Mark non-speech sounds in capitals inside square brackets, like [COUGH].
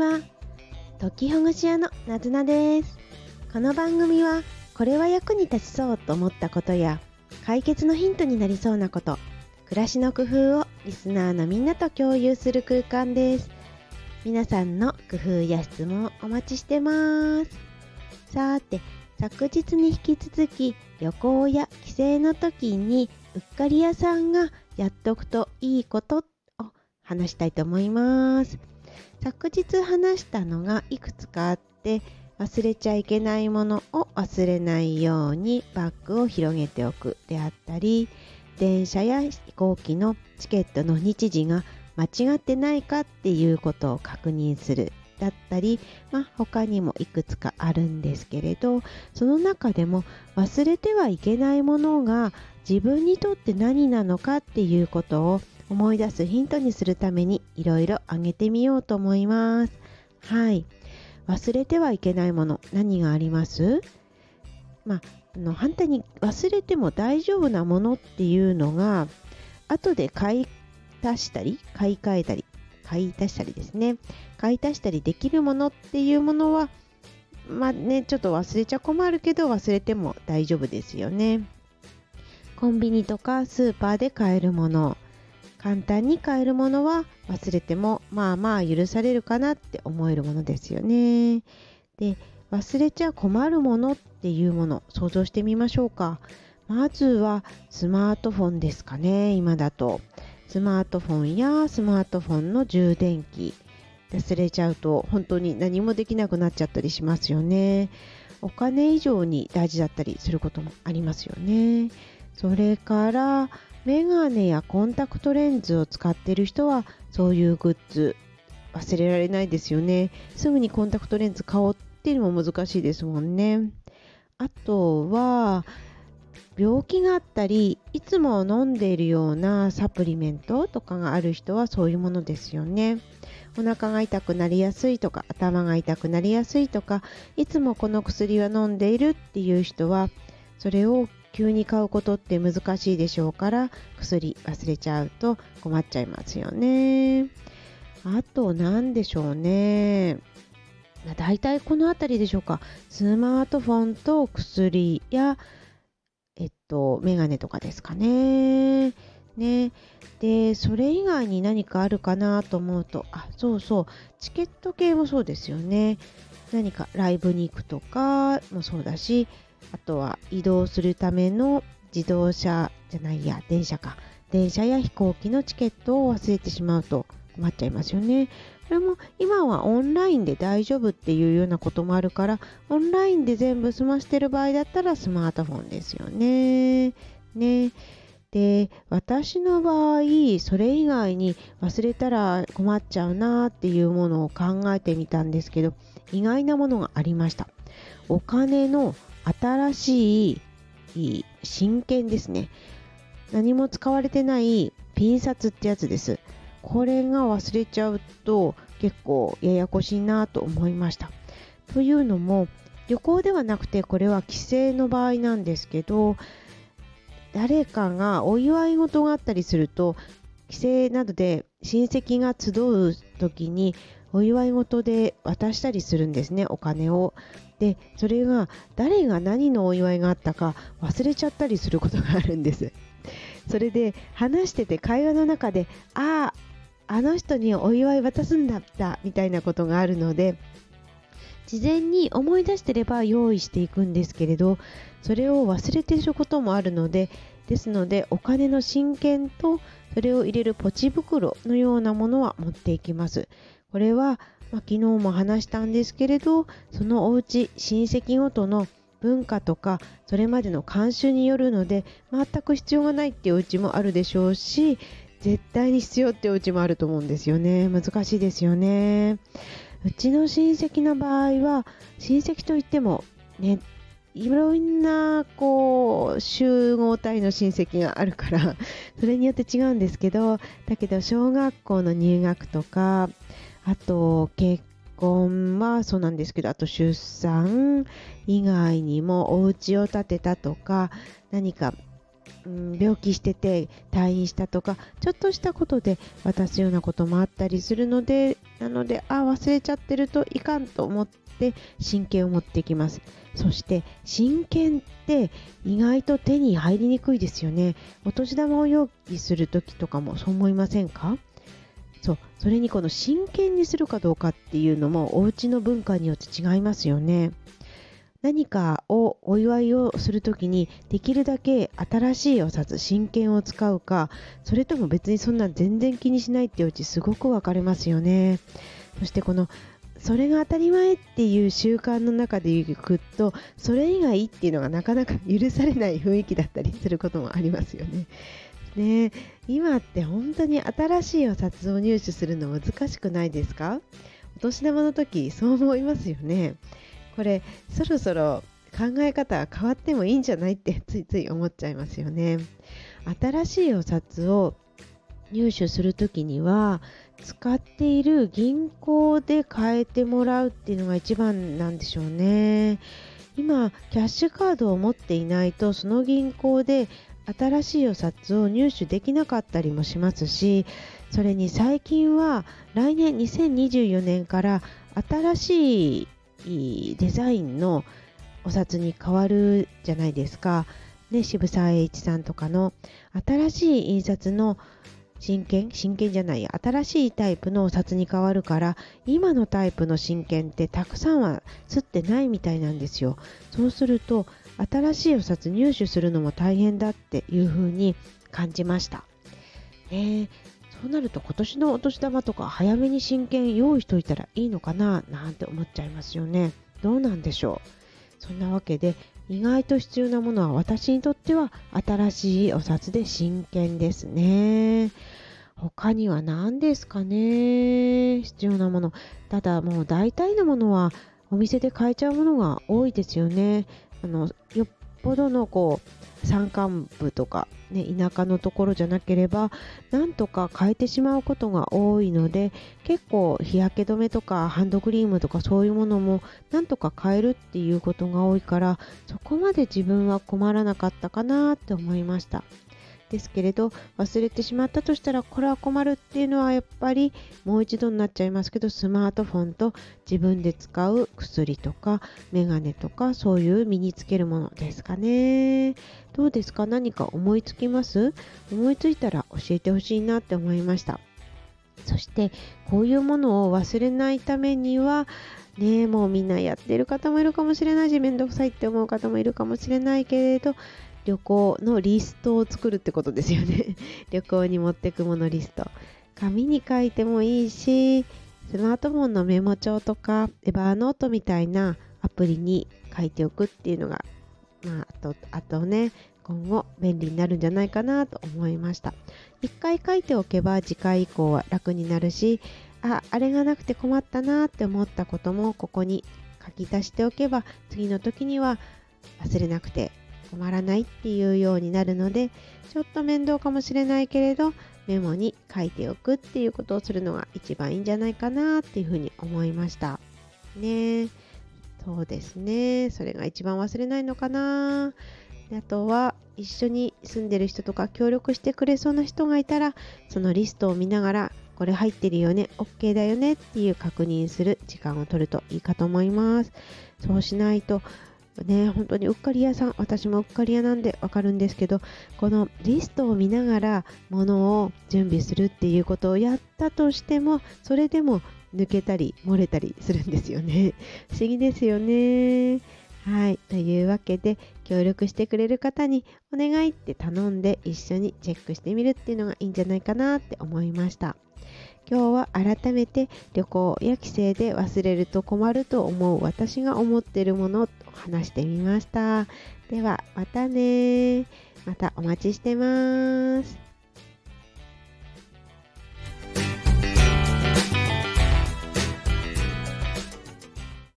は解きほぐし屋のなずなです。この番組はこれは役に立ちそうと思ったことや解決のヒントになりそうなこと暮らしの工夫をリスナーのみんなと共有する空間です。皆さんの工夫や質問お待ちしてます。さて昨日に引き続き旅行や帰省の時にうっかり屋さんがやっとくといいことを話したいと思います。昨日話したのがいくつかあって忘れちゃいけないものを忘れないようにバッグを広げておくであったり電車や飛行機のチケットの日時が間違ってないかっていうことを確認するだったり、まあ、他にもいくつかあるんですけれどその中でも忘れてはいけないものが自分にとって何なのかっていうことを思い出すヒントにするためにいろいろ挙げてみようと思います。はい。忘れてはいけないもの何があります？まあ、あの反対に忘れても大丈夫なものっていうのが後で買い足したり買い替えたり買い足したりですね買い足したりできるものっていうものはまあねちょっと忘れちゃ困るけど忘れても大丈夫ですよねコンビニとかスーパーで買えるもの簡単に買えるものは忘れてもまあまあ許されるかなって思えるものですよね。で、忘れちゃ困るものっていうもの想像してみましょうか。まずはスマートフォンですかね、今だと。スマートフォンやスマートフォンの充電器。忘れちゃうと本当に何もできなくなっちゃったりしますよね。お金以上に大事だったりすることもありますよね。それからメガネやコンタクトレンズを使っている人はそういうグッズ忘れられないですよね。すぐにコンタクトレンズ買おうっていうのも難しいですもんね。あとは病気があったりいつも飲んでいるようなサプリメントとかがある人はそういうものですよね。お腹が痛くなりやすいとか頭が痛くなりやすいとかいつもこの薬は飲んでいるっていう人はそれを急に買うことって難しいでしょうから薬忘れちゃうと困っちゃいますよね。あと何でしょうね。だいたいこの辺りでしょうか。スマートフォンと薬や、えっと、メガネとかですかね。ね。で、それ以外に何かあるかなと思うと、あ、そうそう、チケット系もそうですよね。何かライブに行くとかもそうだし、あとは移動するための自動車じゃないや、電車か。電車や飛行機のチケットを忘れてしまうと困っちゃいますよね。これも今はオンラインで大丈夫っていうようなこともあるから、オンラインで全部済ましてる場合だったらスマートフォンですよね。ね。で、私の場合、それ以外に忘れたら困っちゃうなっていうものを考えてみたんですけど、意外なものがありました。お金の新しい真剣ですね。何も使われてないピン札ってやつです。これが忘れちゃうと結構ややこしいなと思いました。というのも旅行ではなくてこれは帰省の場合なんですけど誰かがお祝い事があったりすると帰省などで親戚が集う時にお祝い事で渡したりするんですねお金を。でそれが誰が何のお祝いがあったか忘れちゃったりすることがあるんです。それで話してて会話の中であああの人にお祝い渡すんだったみたいなことがあるので事前に思い出してれば用意していくんですけれどそれを忘れていることもあるのでですのでお金の真剣とそれを入れるポチ袋のようなものは持っていきます。これは、まあ、昨日も話したんですけれどそのお家親戚ごとの文化とかそれまでの慣習によるので全く必要がないっていうお家もあるでしょうし絶対に必要ってお家もあると思うんですよね。難しいですよね。うちの親戚の場合は親戚といってもねいろんなこう集合体の親戚があるからそれによって違うんですけどだけど小学校の入学とかあと結婚はそうなんですけどあと出産以外にもお家を建てたとか何かうん、病気してて退院したとかちょっとしたことで渡すようなこともあったりするのでなのであ忘れちゃってるといかんと思って真剣を持ってきます。そして真剣って意外と手に入りにくいですよね。お年玉を用意する時とかもそう思いませんか？そうそれにこの真剣にするかどうかっていうのもお家の文化によって違いますよね何かをお祝いをするときにできるだけ新しいお札真剣を使うかそれとも別にそんな全然気にしないっていううちすごく分かれますよねそしてこのそれが当たり前っていう習慣の中でいくとそれ以外っていうのがなかなか許されない雰囲気だったりすることもありますよね。ね今って本当に新しいお札を入手するの難しくないですか？お年玉の時そう思いますよね。これそろそろ考え方変わってもいいんじゃないって [LAUGHS] ついつい思っちゃいますよね。新しいお札を入手する時には使っている銀行で変えてもらうっていうのが一番なんでしょうね。今キャッシュカードを持っていないとその銀行で新しいお札を入手できなかったりもしますしそれに最近は来年2024年から新しいデザインのお札に変わるじゃないですか。ね、渋沢栄一さんとかの新しい印刷の真剣？真剣じゃない新しいタイプのお札に変わるから今のタイプの真剣ってたくさんは刷ってないみたいなんですよ。そうすると新しいお札入手するのも大変だっていう風に感じました、ね、そうなると今年のお年玉とか早めに真剣用意しといたらいいのかな？なんて思っちゃいますよね。どうなんでしょう？そんなわけで意外と必要なものは私にとっては新しいお札で真剣ですね。他には何ですかね？必要なもの。ただもう大体のものはお店で買えちゃうものが多いですよね。あのよっぽどのこう山間部とか、ね、田舎のところじゃなければなんとか変えてしまうことが多いので結構日焼け止めとかハンドクリームとかそういうものもなんとか変えるっていうことが多いからそこまで自分は困らなかったかなって思いました。ですけれど忘れてしまったとしたらこれは困るっていうのはやっぱりもう一度になっちゃいますけどスマートフォンと自分で使う薬とかメガネとかそういう身につけるものですかね。どうですか？何か思いつきます？思いついたら教えてほしいなって思いました。そしてこういうものを忘れないためにはねもうみんなやってる方もいるかもしれないしめんどくさいって思う方もいるかもしれないけれど旅行のリストを作るってことですよね。[LAUGHS] 旅行に持ってくものリスト。紙に書いてもいいしスマートフォンのメモ帳とかエバーノートみたいなアプリに書いておくっていうのが、まあ、あとあとね今後便利になるんじゃないかなと思いました。一回書いておけば次回以降は楽になるしああれがなくて困ったなって思ったこともここに書き足しておけば次の時には忘れなくて困らないっていうようになるのでちょっと面倒かもしれないけれどメモに書いておくっていうことをするのが一番いいんじゃないかなっていうふうに思いました。ね。そうですね。それが一番忘れないのかな。あとは一緒に住んでる人とか協力してくれそうな人がいたらそのリストを見ながらこれ入ってるよね OK だよねっていう確認する時間を取るといいかと思います。そうしないとね、本当にうっかり屋さん、私もうっかり屋なんでわかるんですけど、このリストを見ながら物を準備するっていうことをやったとしても、それでも抜けたり漏れたりするんですよね。[LAUGHS] 不思議ですよね。はい。というわけで、協力してくれる方にお願いって頼んで一緒にチェックしてみるっていうのがいいんじゃないかなって思いました。今日は改めて旅行や帰省で忘れると困ると思う私が思っているものを話してみました。ではまたねまたお待ちしてます。